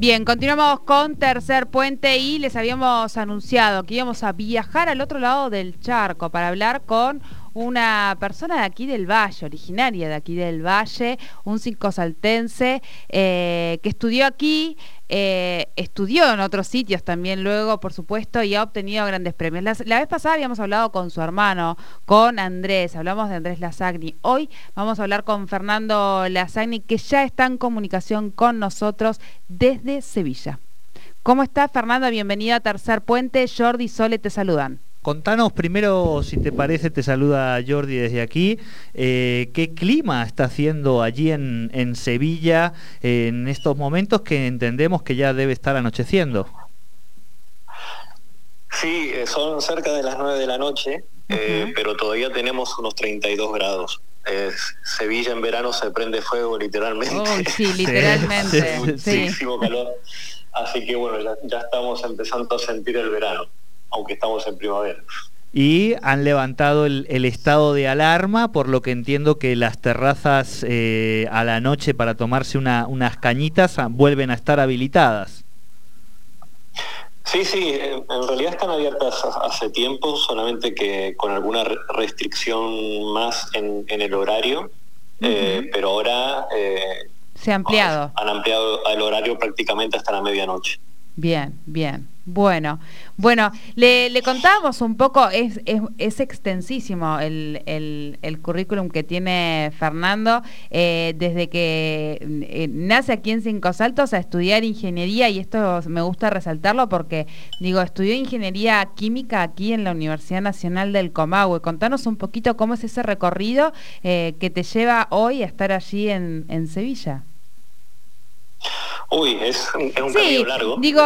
Bien, continuamos con Tercer Puente y les habíamos anunciado que íbamos a viajar al otro lado del charco para hablar con una persona de aquí del Valle, originaria de aquí del Valle, un circosaltense eh, que estudió aquí, eh, estudió en otros sitios también luego, por supuesto, y ha obtenido grandes premios. La, vez pasada habíamos hablado con su hermano, con Andrés, hablamos de Andrés Lazagni. Hoy vamos a hablar con Fernando Lazagni, que ya está en comunicación con nosotros desde Sevilla. ¿Cómo está Fernando? Bienvenido a Tercer Puente. Jordi y Sole te saludan. Contanos primero, si te parece, te saluda Jordi desde aquí, eh, ¿qué clima está haciendo allí en, Sevilla en estos momentos que entendemos que ya debe estar anocheciendo? Sí, eh, son cerca de las 9 de la noche, eh, pero todavía tenemos unos 32 grados. Sevilla en verano se prende fuego literalmente. sí, literalmente. muchísimo calor. Así que bueno, ya estamos empezando a sentir el verano aunque estamos en primavera. Y han levantado el, estado de alarma, por lo que entiendo que las terrazas eh, a la noche para tomarse unas cañitas vuelven a estar habilitadas. Sí, sí, en realidad están abiertas hace tiempo, solamente que con alguna restricción más en, el horario, eh, pero ahora... Eh, Se ha ampliado. Han ampliado el horario prácticamente hasta la medianoche. Bien, bien. Bueno, bueno, le, le contábamos un poco, es, es, extensísimo el, el, currículum que tiene Fernando, eh, desde que eh, nace aquí en Cinco Saltos a estudiar ingeniería, y esto me gusta resaltarlo porque, digo, estudió ingeniería química aquí en la Universidad Nacional del Comahue. Contanos un poquito cómo es ese recorrido eh, que te lleva hoy a estar allí en, en Sevilla. Uy, es, un camino largo. Digo,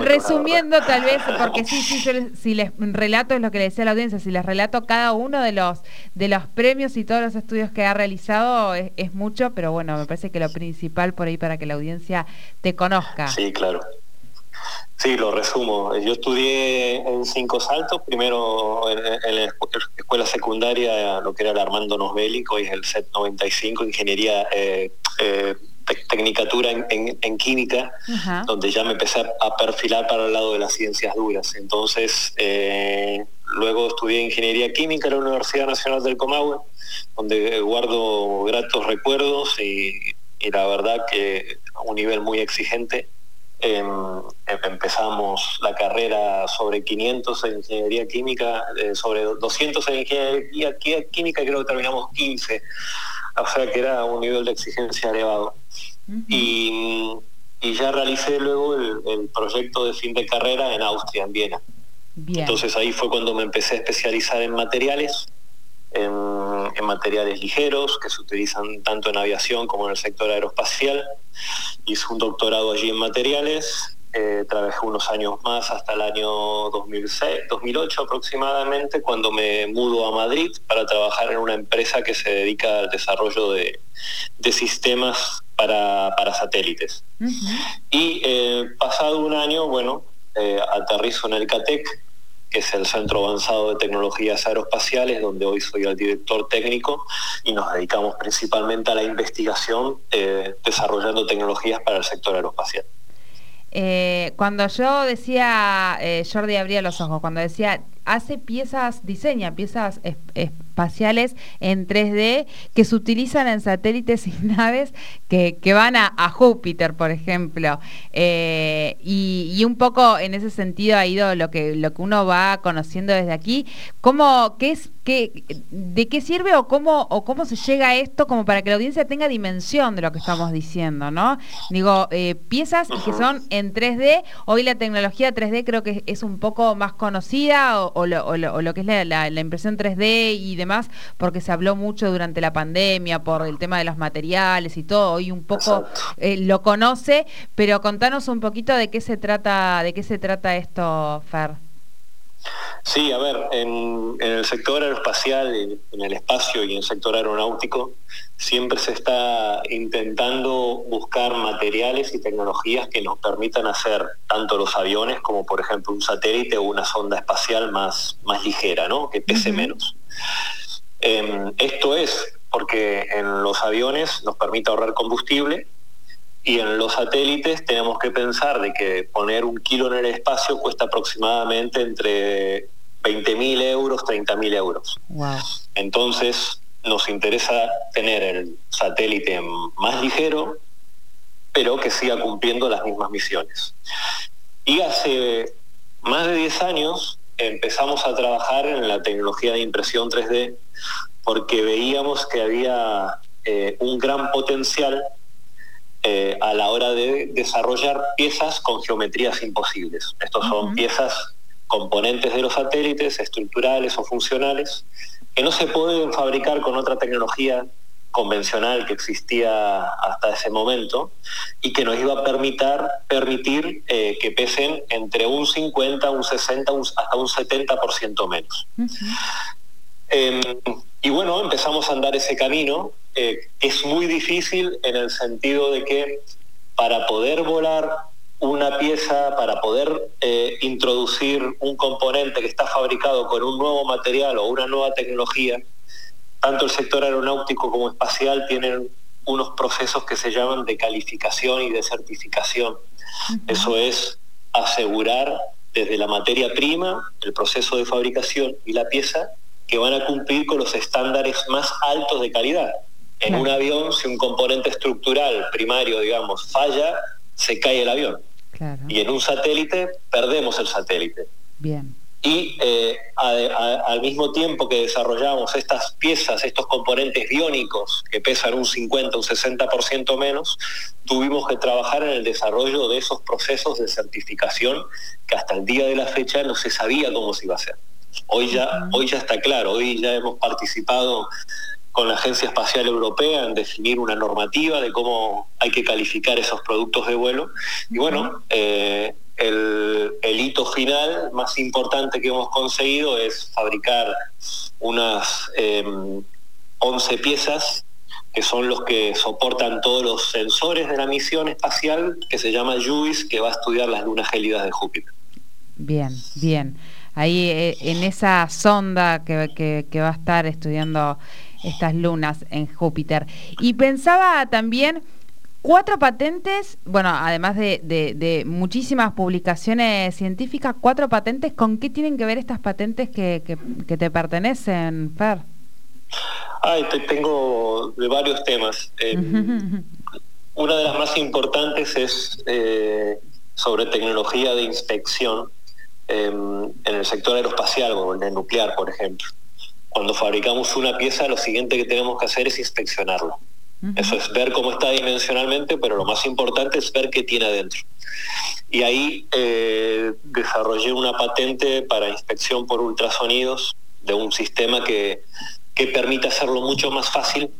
resumiendo tal vez, porque sí, sí, si les relato es lo que le decía a la audiencia, si les relato cada uno de los de los premios y todos los estudios que ha realizado es, mucho, pero bueno, me parece que lo principal por ahí para que la audiencia te conozca. Sí, claro. Sí, lo resumo. Yo estudié en Cinco Saltos, primero en, la escuela secundaria, lo que era el Armando Nosbelli, hoy es el SET 95, Ingeniería eh, eh, tecnicatura en, química, donde ya me empecé a perfilar para el lado de las ciencias duras. Entonces, eh, luego estudié ingeniería química en la Universidad Nacional del Comahue, donde guardo gratos recuerdos y, la verdad que a un nivel muy exigente. Em, em, empezamos la carrera sobre 500 en ingeniería química, eh, sobre 200 en ingeniería química, creo que terminamos 15 o sea que era un nivel de exigencia elevado. y, ya realicé luego el, proyecto de fin de carrera en Austria, en Viena. Entonces ahí fue cuando me empecé a especializar en materiales, en, materiales ligeros que se utilizan tanto en aviación como en el sector aeroespacial. Hice un doctorado allí en materiales eh, trabajé unos años más hasta el año 2006, 2008 aproximadamente, cuando me mudo a Madrid para trabajar en una empresa que se dedica al desarrollo de, sistemas para, satélites. Y eh, pasado un año, bueno, eh, aterrizo en el CATEC, que es el Centro Avanzado de Tecnologías Aeroespaciales, donde hoy soy el director técnico y nos dedicamos principalmente a la investigación desarrollando tecnologías para el sector aeroespacial. Eh, cuando yo decía, eh, Jordi abría los ojos, cuando decía, hace piezas, diseña piezas espaciales en 3D que se utilizan en satélites y naves que, van a, Júpiter, por ejemplo. Eh, y, un poco en ese sentido ha ido lo que, lo que uno va conociendo desde aquí. ¿Cómo, qué es, qué, ¿De qué sirve o cómo, o cómo se llega a esto como para que la audiencia tenga dimensión de lo que estamos diciendo? ¿no? Digo, eh, piezas que son en 3D. Hoy la tecnología 3D creo que es un poco más conocida o, lo, que es la, la impresión 3D y demás, porque se habló mucho durante la pandemia por el tema de los materiales y todo, hoy un poco eh, lo conoce, pero contanos un poquito de qué se trata, de qué se trata esto, Fer. Sí, a ver, en, el sector aeroespacial, en, el espacio y en el sector aeronáutico, siempre se está intentando buscar materiales y tecnologías que nos permitan hacer tanto los aviones como, por ejemplo, un satélite o una sonda espacial más, más ligera, ¿no? Que pese menos. Em, esto es porque en los aviones nos permite ahorrar combustible Y en los satélites tenemos que pensar de que poner un kilo en el espacio cuesta aproximadamente entre 20.000 euros, 30.000 euros. Entonces nos interesa tener el satélite más ligero, pero que siga cumpliendo las mismas misiones. Y hace más de 10 años empezamos a trabajar en la tecnología de impresión 3D porque veíamos que había eh, un gran potencial eh, a la hora de desarrollar piezas con geometrías imposibles. Estos son piezas componentes de los satélites, estructurales o funcionales, que no se pueden fabricar con otra tecnología convencional que existía hasta ese momento y que nos iba a permitir, permitir eh, que pesen entre un 50, un 60, hasta un 70% menos. Y bueno, empezamos a andar ese camino. Eh, es muy difícil en el sentido de que para poder volar una pieza, para poder eh, introducir un componente que está fabricado con un nuevo material o una nueva tecnología, tanto el sector aeronáutico como espacial tienen unos procesos que se llaman de calificación y de certificación. Eso es asegurar desde la materia prima, el proceso de fabricación y la pieza, que van a cumplir con los estándares más altos de calidad. En un avión, si un componente estructural primario, digamos, falla, se cae el avión. Y en un satélite, perdemos el satélite. Bien y eh, al mismo tiempo que desarrollamos estas piezas, estos componentes biónicos que pesan un 50, un 60% menos, tuvimos que trabajar en el desarrollo de esos procesos de certificación que hasta el día de la fecha no se sabía cómo se iba a hacer. Hoy ya, hoy ya está claro, hoy ya hemos participado con la Agencia Espacial Europea en definir una normativa de cómo hay que calificar esos productos de vuelo. Y bueno, eh, el, hito final más importante que hemos conseguido es fabricar unas 11 em, piezas que son los que soportan todos los sensores de la misión espacial que se llama JUICE, que va a estudiar las lunas gélidas de Júpiter. Bien, bien. Ahí eh, en esa sonda que, que va a estar estudiando estas lunas en Júpiter. Y pensaba también Cuatro patentes, bueno, además de, muchísimas publicaciones científicas, cuatro patentes, ¿con qué tienen que ver estas patentes que, te pertenecen, Fer? Ay, te tengo de varios temas. Eh, una de las más importantes es eh, sobre tecnología de inspección em, en el sector aeroespacial o en el nuclear, por ejemplo. Cuando fabricamos una pieza, lo siguiente que tenemos que hacer es inspeccionarlo. Eso es ver cómo está dimensionalmente, pero lo más importante es ver qué tiene adentro. Y ahí eh, desarrollé una patente para inspección por ultrasonidos de un sistema que, que permite hacerlo mucho más fácil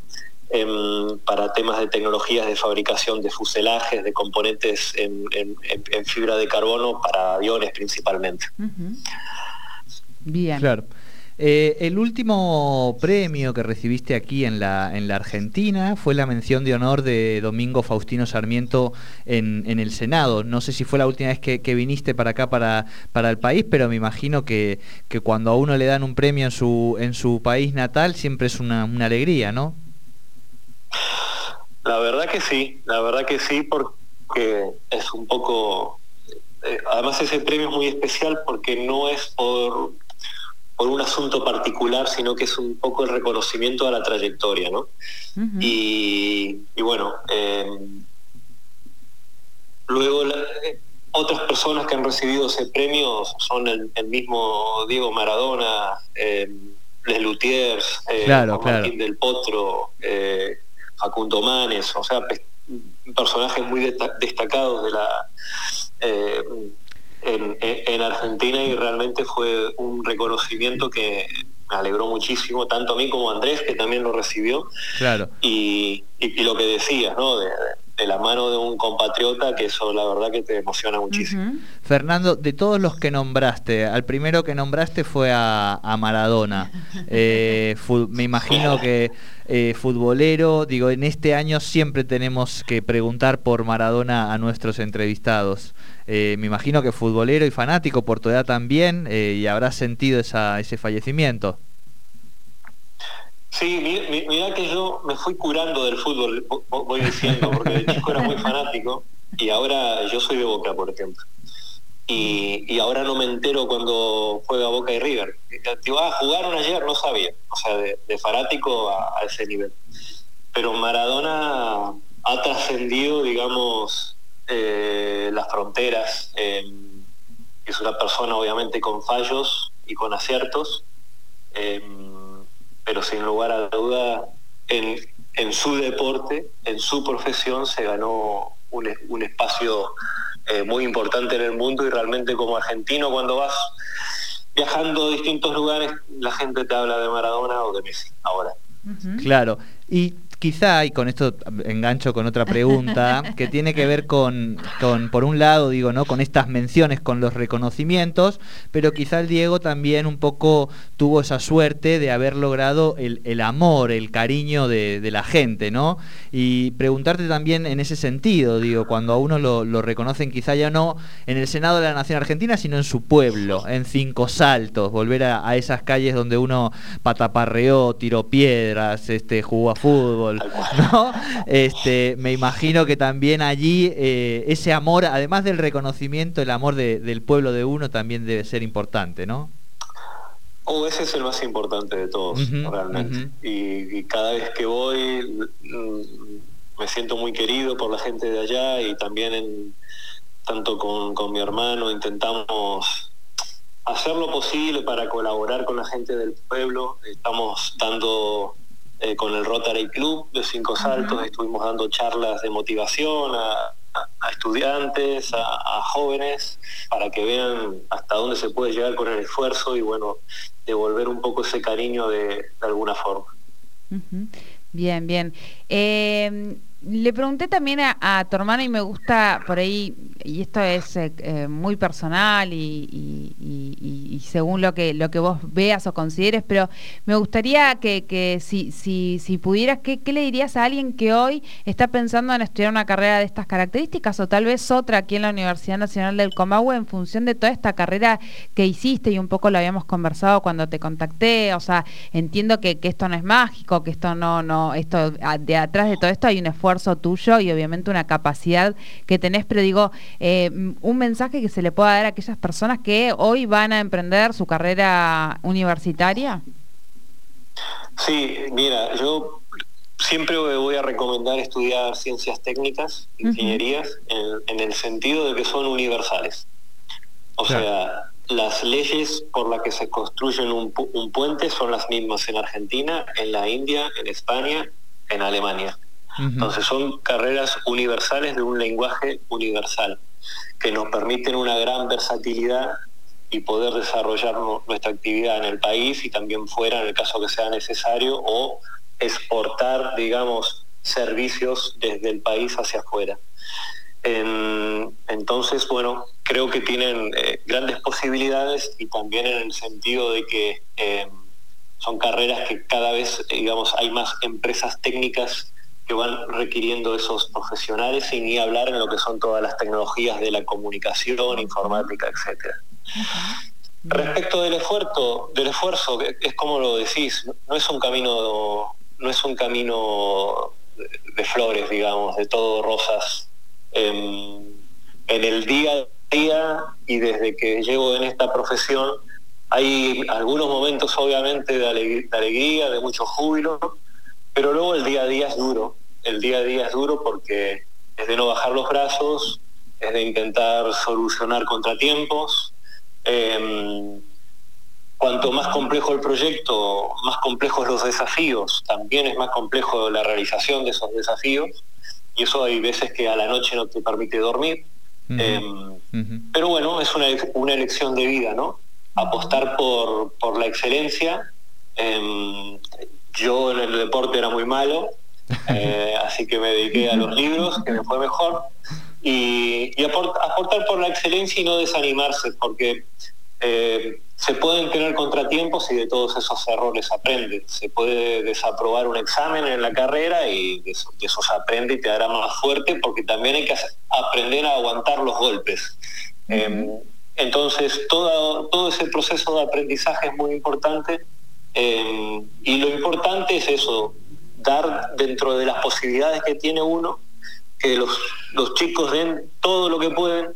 para temas de tecnologías de fabricación de fuselajes, de componentes en, fibra de carbono para aviones principalmente. Bien. Claro. Eh, el último premio que recibiste aquí en la, en la Argentina fue la mención de honor de Domingo Faustino Sarmiento en, el Senado. No sé si fue la última vez que, viniste para acá, para, para el país, pero me imagino que, cuando a uno le dan un premio en su, en su país natal siempre es una, alegría, ¿no? La verdad que sí, la verdad que sí, porque es un poco... Eh, además ese premio es muy especial porque no es por por un asunto particular, sino que es un poco el reconocimiento a la trayectoria, ¿no? y, bueno, eh, luego eh, otras personas que han recibido ese premio son el, mismo Diego Maradona, Les Lutiers, eh, Martín del Potro, Facundo Manes, o sea, personajes muy destacados de la en, Argentina y realmente fue un reconocimiento que me alegró muchísimo, tanto a mí como a Andrés, que también lo recibió. Claro. Y, lo que decías, ¿no? De, la mano de un compatriota, que eso la verdad que te emociona muchísimo. Fernando, de todos los que nombraste, al primero que nombraste fue a, Maradona. Eh, me imagino que eh, futbolero, digo, en este año siempre tenemos que preguntar por Maradona a nuestros entrevistados. Eh, me imagino que futbolero y fanático por tu edad también, eh, y habrás sentido ese fallecimiento. Sí, mira que yo me fui curando del fútbol, voy diciendo, porque de chico era muy fanático y ahora yo soy de Boca, por ejemplo. Y, ahora no me entero cuando juega Boca y River. Digo, ah, jugaron ayer, no sabía. O sea, de, fanático a, ese nivel. Pero Maradona ha trascendido, digamos, eh, las fronteras. es una persona obviamente con fallos y con aciertos, em, pero sin lugar a duda en, en, su deporte, en su profesión, se ganó un, un espacio eh, muy importante en el mundo y realmente como argentino cuando vas viajando a distintos lugares, la gente te habla de Maradona o de Messi ahora. Claro, y quizá, y con esto engancho con otra pregunta, que tiene que ver con, con, por un lado, digo, ¿no? Con estas menciones, con los reconocimientos, pero quizá el Diego también un poco tuvo esa suerte de haber logrado el, amor, el cariño de, la gente, ¿no? Y preguntarte también en ese sentido, digo, cuando a uno lo, reconocen quizá ya no en el Senado de la Nación Argentina, sino en su pueblo, en Cinco Saltos, volver a, a esas calles donde uno pataparreó, tiró piedras, este, jugó a fútbol, ¿no? Este, me imagino que también allí eh, ese amor, además del reconocimiento, el amor del pueblo de uno también debe ser importante, ¿no? Oh, ese es el más importante de todos, realmente. y, cada vez que voy mm, me siento muy querido por la gente de allá y también en, tanto con, con mi hermano intentamos hacer lo posible para colaborar con la gente del pueblo. Estamos dando eh, con el Rotary Club de Cinco Saltos, estuvimos dando charlas de motivación a, estudiantes, a, jóvenes, para que vean hasta dónde se puede llegar con el esfuerzo y bueno, devolver un poco ese cariño de, alguna forma. Bien, bien. Eh, le pregunté también a, tu hermano y me gusta por ahí, y esto es eh, eh, muy personal y, según lo que, lo que vos veas o consideres, pero me gustaría que, si, si, si, pudieras, ¿qué, le dirías a alguien que hoy está pensando en estudiar una carrera de estas características o tal vez otra aquí en la Universidad Nacional del Comahue en función de toda esta carrera que hiciste y un poco lo habíamos conversado cuando te contacté? O sea, entiendo que, que esto no es mágico, que esto no, no, esto de atrás de todo esto hay un esfuerzo tuyo y obviamente una capacidad que tenés, pero digo, eh, un mensaje que se le pueda dar a aquellas personas que hoy van a emprender su carrera universitaria. Sí, mira, yo siempre voy a recomendar estudiar ciencias técnicas, ingenierías, en, el sentido de que son universales. O sea, las leyes por las que se construyen un, puente son las mismas en Argentina, en la India, en España, en Alemania. Entonces son carreras universales de un lenguaje universal que nos permiten una gran versatilidad y poder desarrollar nuestra actividad en el país y también fuera en el caso que sea necesario o exportar, digamos, servicios desde el país hacia afuera. entonces, bueno, creo que tienen eh, grandes posibilidades y también en el sentido de que eh, son carreras que cada vez, digamos, hay más empresas técnicas que van requiriendo esos profesionales sin ni hablar en lo que son todas las tecnologías de la comunicación, informática, etcétera. Respecto del esfuerzo, del esfuerzo, es como lo decís, no es un camino, no es un camino de flores, digamos, de todo rosas. En, el día a día y desde que llego en esta profesión, hay algunos momentos obviamente de, alegría, de mucho júbilo, pero luego el día a día es duro, el día a día es duro porque es de no bajar los brazos, es de intentar solucionar contratiempos. Em, cuanto más complejo el proyecto, más complejos los desafíos, también es más complejo la realización de esos desafíos. Y eso hay veces que a la noche no te permite dormir. Em, pero bueno, es una, una, elección de vida, ¿no? Apostar por, por la excelencia. Em, yo en el deporte era muy malo, eh, así que me dediqué a los libros, que me fue mejor, y, aportar por la excelencia y no desanimarse, porque eh, se pueden tener contratiempos y de todos esos errores aprende. Se puede desaprobar un examen en la carrera y de eso, se aprende y te hará más fuerte, porque también hay que aprender a aguantar los golpes. Em, entonces, todo, todo ese proceso de aprendizaje es muy importante Eh, y lo importante es eso, dar dentro de las posibilidades que tiene uno, que los, los chicos den todo lo que pueden,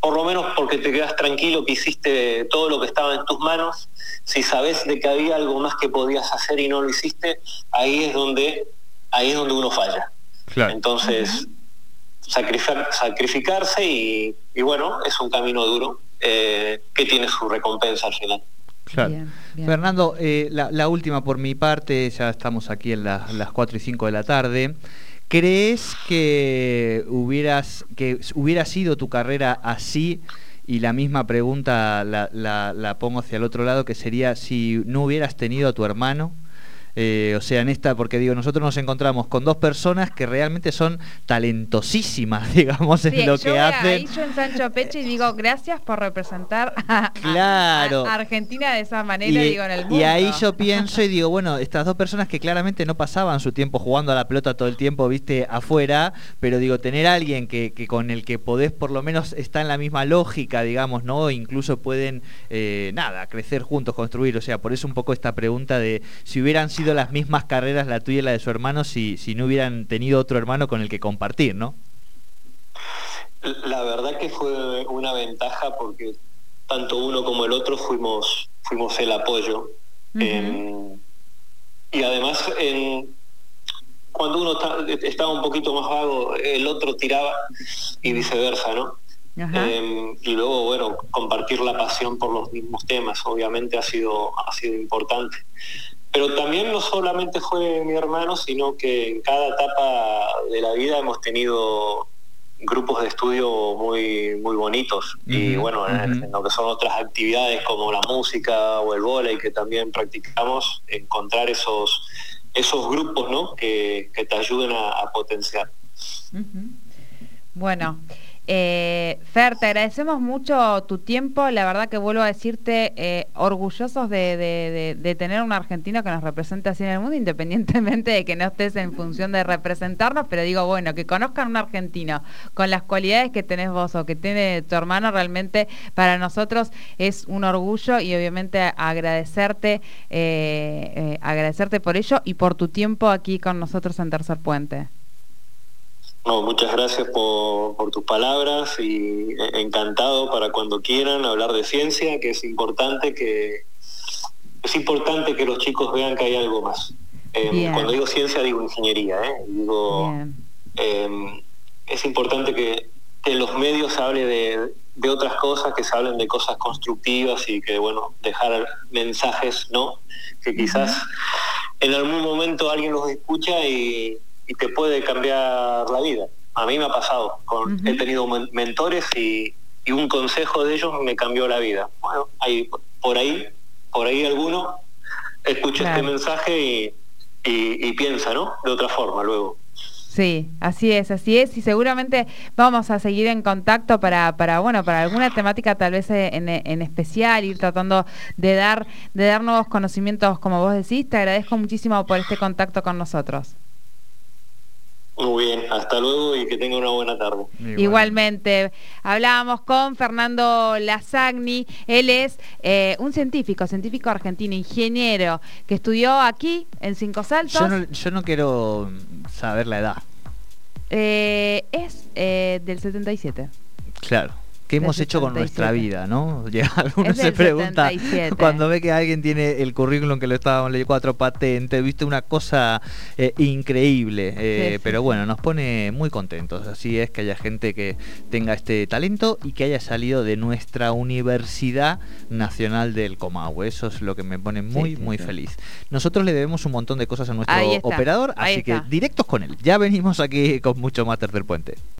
por lo menos porque te quedas tranquilo que hiciste todo lo que estaba en tus manos. Si sabes de que había algo más que podías hacer y no lo hiciste, ahí es donde, ahí es donde uno falla. Entonces, sacrificarse y, bueno, es un camino duro eh, que tiene su recompensa al final. Claro. Fernando, eh, la, última por mi parte, ya estamos aquí en las 4 y 5 de la tarde. ¿Crees que hubieras que hubiera sido tu carrera así? Y la misma pregunta la, la pongo hacia el otro lado, que sería si no hubieras tenido a tu hermano, eh, o sea, en esta, porque digo, nosotros nos encontramos con dos personas que realmente son talentosísimas, digamos, en lo que hacen. Ahí yo ensancho pecho y digo, gracias por representar a, claro. Argentina de esa manera, y, digo, en el mundo. Y ahí yo pienso y digo, bueno, estas dos personas que claramente no pasaban su tiempo jugando a la pelota todo el tiempo, viste, afuera, pero digo, tener a alguien que, con el que podés por lo menos estar en la misma lógica, digamos, ¿no? Incluso pueden, eh, nada, crecer juntos, construir. O sea, por eso un poco esta pregunta de si hubieran sido sido las mismas carreras la tuya y la de su hermano si, si no hubieran tenido otro hermano con el que compartir, ¿no? La verdad que fue una ventaja porque tanto uno como el otro fuimos, fuimos el apoyo. Em, y además, cuando uno estaba un poquito más vago, el otro tiraba y viceversa, ¿no? Em, y luego, bueno, compartir la pasión por los mismos temas, obviamente ha sido, ha sido importante. Pero también no solamente fue mi hermano, sino que en cada etapa de la vida hemos tenido grupos de estudio muy muy bonitos. Y bueno en, lo que son otras actividades como la música o el volei que también practicamos encontrar esos esos grupos ¿no? que, te ayuden a, potenciar. Bueno eh, Fer, te agradecemos mucho tu tiempo. La verdad que vuelvo a decirte, eh, orgullosos de, tener un argentino que nos represente así en el mundo, independientemente de que no estés en función de representarnos, pero digo, bueno, que conozcan un argentino con las cualidades que tenés vos o que tiene tu hermano, realmente para nosotros es un orgullo y obviamente agradecerte, eh, agradecerte por ello y por tu tiempo aquí con nosotros en Tercer Puente. No, muchas gracias por, tus palabras y e, encantado para cuando quieran hablar de ciencia, que es importante que es importante que los chicos vean que hay algo más. Em, cuando digo ciencia digo ingeniería, ¿eh? digo em, es importante que, en los medios se hable de, otras cosas, que se hablen de cosas constructivas y que bueno dejar mensajes, ¿no? Que quizás en algún momento alguien los escucha y y te puede cambiar la vida. A mí me ha pasado, con, he tenido mentores y, un consejo de ellos me cambió la vida. Bueno, hay, por ahí, por ahí alguno escucha este mensaje y, piensa, ¿no? De otra forma luego. Sí, así es, así es, y seguramente vamos a seguir en contacto para, para bueno, para alguna temática tal vez en, en, especial, ir tratando de dar, de dar nuevos conocimientos, como vos decís. Te agradezco muchísimo por este contacto con nosotros. Muy bien, hasta luego y que tenga una buena tarde. Igualmente. Hablábamos con Fernando Lazagni, él es eh, un científico, científico argentino, ingeniero, que estudió aquí en Cinco Saltos. Yo no, quiero saber la edad. Eh, es eh, del 77. Claro. ¿Qué hemos hecho con nuestra vida, no? Uno se pregunta cuando ve que alguien tiene el currículum que lo estábamos leyendo, cuatro patentes, viste una cosa eh, increíble. Eh, pero bueno, nos pone muy contentos. Así es que haya gente que tenga este talento y que haya salido de nuestra Universidad Nacional del Comahue. Eso es lo que me pone muy, muy feliz. Nosotros le debemos un montón de cosas a nuestro operador, así que directos con él. Ya venimos aquí con mucho más Tercer Puente.